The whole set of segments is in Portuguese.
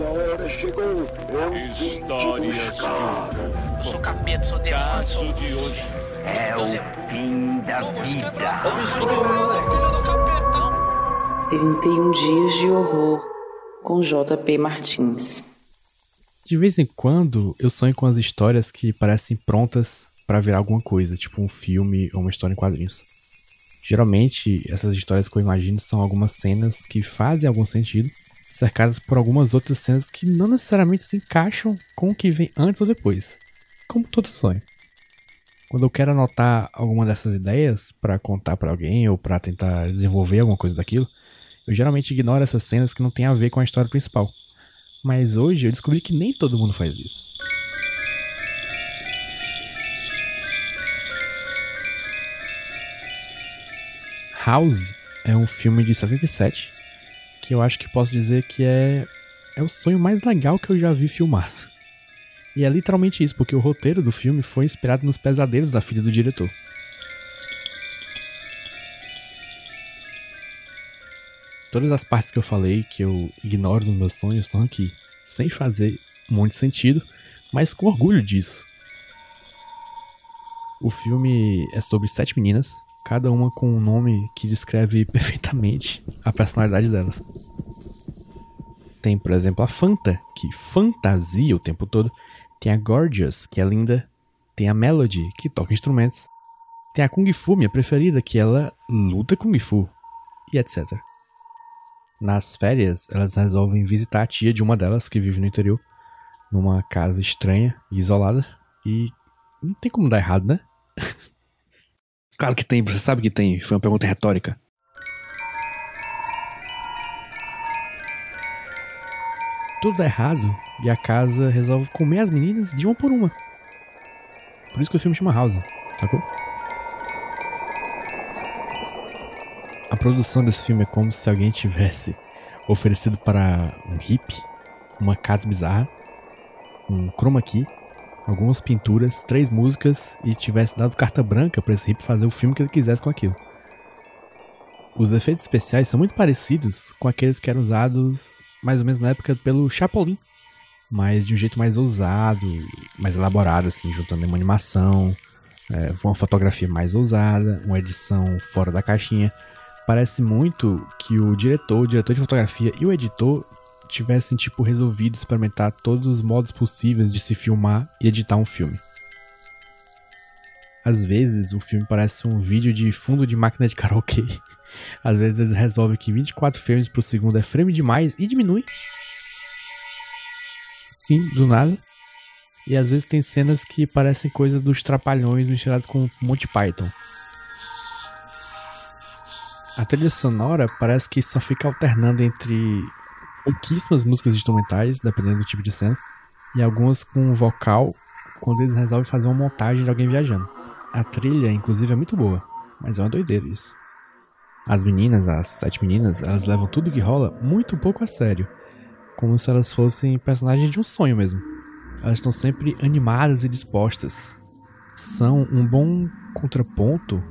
Sua hora chegou. Eu vim te buscar. Eu sou capeta, sou demônio, sou de hoje. É o fim da vida. 31 dias de horror com JP Martins. De vez em quando eu sonho com as histórias que parecem prontas para virar alguma coisa, tipo um filme ou uma história em quadrinhos. Geralmente, essas histórias que eu imagino são algumas cenas que fazem algum sentido, cercadas por algumas outras cenas que não necessariamente se encaixam com o que vem antes ou depois, como todo sonho. Quando eu quero anotar alguma dessas ideias para contar para alguém ou para tentar desenvolver alguma coisa daquilo, eu geralmente ignoro essas cenas que não têm a ver com a história principal. Mas hoje eu descobri que nem todo mundo faz isso. House é um filme de 77 que eu acho que posso dizer que é, é o sonho mais legal que eu já vi filmado. E é literalmente isso, porque o roteiro do filme foi inspirado nos pesadelos da filha do diretor. Todas as partes que eu falei que eu ignoro nos meus sonhos estão aqui, sem fazer muito sentido, mas com orgulho disso. O filme é sobre sete meninas, cada uma com um nome que descreve perfeitamente a personalidade delas. Tem, por exemplo, a Fanta, que fantasia o tempo todo. Tem a Gorgeous, que é linda. Tem a Melody, que toca instrumentos. Tem a Kung Fu, minha preferida, que ela luta Kung Fu. E etc. Nas férias, elas resolvem visitar a tia de uma delas, que vive no interior, numa casa estranha e isolada. E não tem como dar errado, né? claro que tem, você sabe que tem. Foi uma pergunta retórica. Tudo dá errado e a casa resolve comer as meninas de uma por uma. Por isso que o filme chama House, sacou? A produção desse filme é como se alguém tivesse oferecido para um hippie uma casa bizarra, um chroma key, algumas pinturas, três músicas e tivesse dado carta branca para esse hippie fazer o filme que ele quisesse com aquilo. Os efeitos especiais são muito parecidos com aqueles que eram usados mais ou menos na época pelo Chapolin, mas de um jeito mais ousado, mais elaborado, assim, juntando uma animação, é, uma fotografia mais ousada, uma edição fora da caixinha. Parece muito que o diretor, o diretor de fotografia e o editor tivessem, tipo, resolvido experimentar todos os modos possíveis de se filmar e editar um filme. Às vezes o filme parece um vídeo de fundo de máquina de karaokê. Às vezes eles resolvem que 24 frames por segundo é frame demais e diminui. Sim, do nada. E às vezes tem cenas que parecem coisa dos trapalhões misturado com Monty Python. A trilha sonora parece que só fica alternando entre pouquíssimas músicas instrumentais, dependendo do tipo de cena, e algumas com vocal, quando eles resolvem fazer uma montagem de alguém viajando. A trilha, inclusive, é muito boa, mas é uma doideira isso. As meninas, as sete meninas, elas levam tudo que rola muito pouco a sério, como se elas fossem personagens de um sonho mesmo. Elas estão sempre animadas e dispostas. São um bom contraponto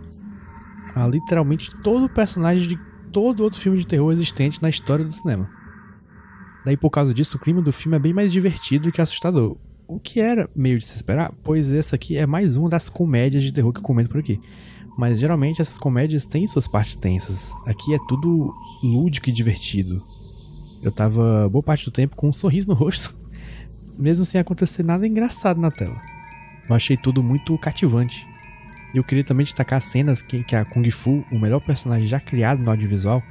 a literalmente todo personagem de todo outro filme de terror existente na história do cinema. Daí, por causa disso, o clima do filme é bem mais divertido que assustador. O que era meio de se esperar, pois essa aqui é mais uma das comédias de terror que eu comento por aqui. Mas geralmente essas comédias têm suas partes tensas. Aqui é tudo lúdico e divertido. Eu tava boa parte do tempo com um sorriso no rosto, mesmo sem acontecer nada engraçado na tela. Eu achei tudo muito cativante. Eu queria também destacar cenas que, que a Kung Fu, o melhor personagem já criado no audiovisual,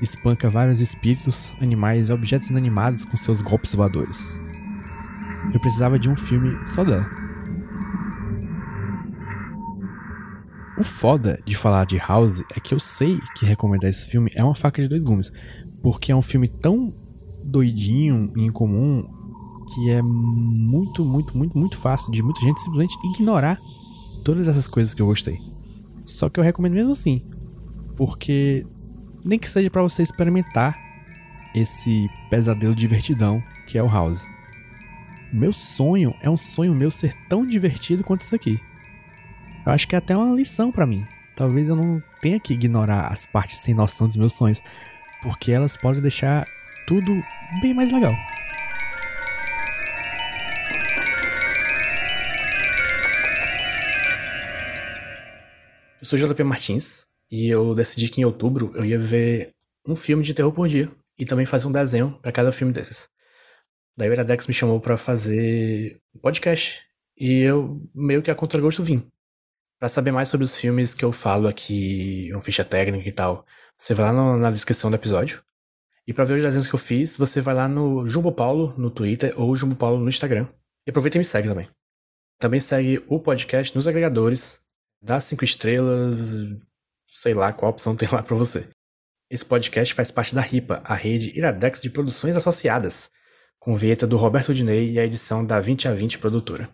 espanca vários espíritos, animais e objetos inanimados com seus golpes voadores. Eu precisava de um filme só dela. O foda de falar de House é que eu sei que recomendar esse filme é uma faca de dois gumes, porque é um filme tão doidinho e incomum que é muito, muito, muito, muito fácil de muita gente simplesmente ignorar todas essas coisas que eu gostei. Só que eu recomendo mesmo assim, porque nem que seja para você experimentar esse pesadelo divertidão que é o House. Meu sonho é um sonho meu ser tão divertido quanto isso aqui. Eu acho que é até uma lição para mim. Talvez eu não tenha que ignorar as partes sem noção dos meus sonhos, porque elas podem deixar tudo bem mais legal. Eu sou JP Martins e eu decidi que em outubro eu ia ver um filme de terror por dia e também fazer um desenho para cada filme desses. Daí o Iradex me chamou para fazer um podcast e eu meio que a contragosto vim. Para saber mais sobre os filmes que eu falo aqui, uma ficha técnica e tal, você vai lá no, na descrição do episódio. E para ver os desenhos que eu fiz, você vai lá no Jumbo Paulo no Twitter ou Jumbo Paulo no Instagram. E aproveita e me segue também. Também segue o podcast nos agregadores, dá cinco estrelas, sei lá qual opção tem lá para você. Esse podcast faz parte da RIPA, a rede Iradex de Produções Associadas, com vinheta do Roberto Dinei e a edição da 20 a 20 produtora.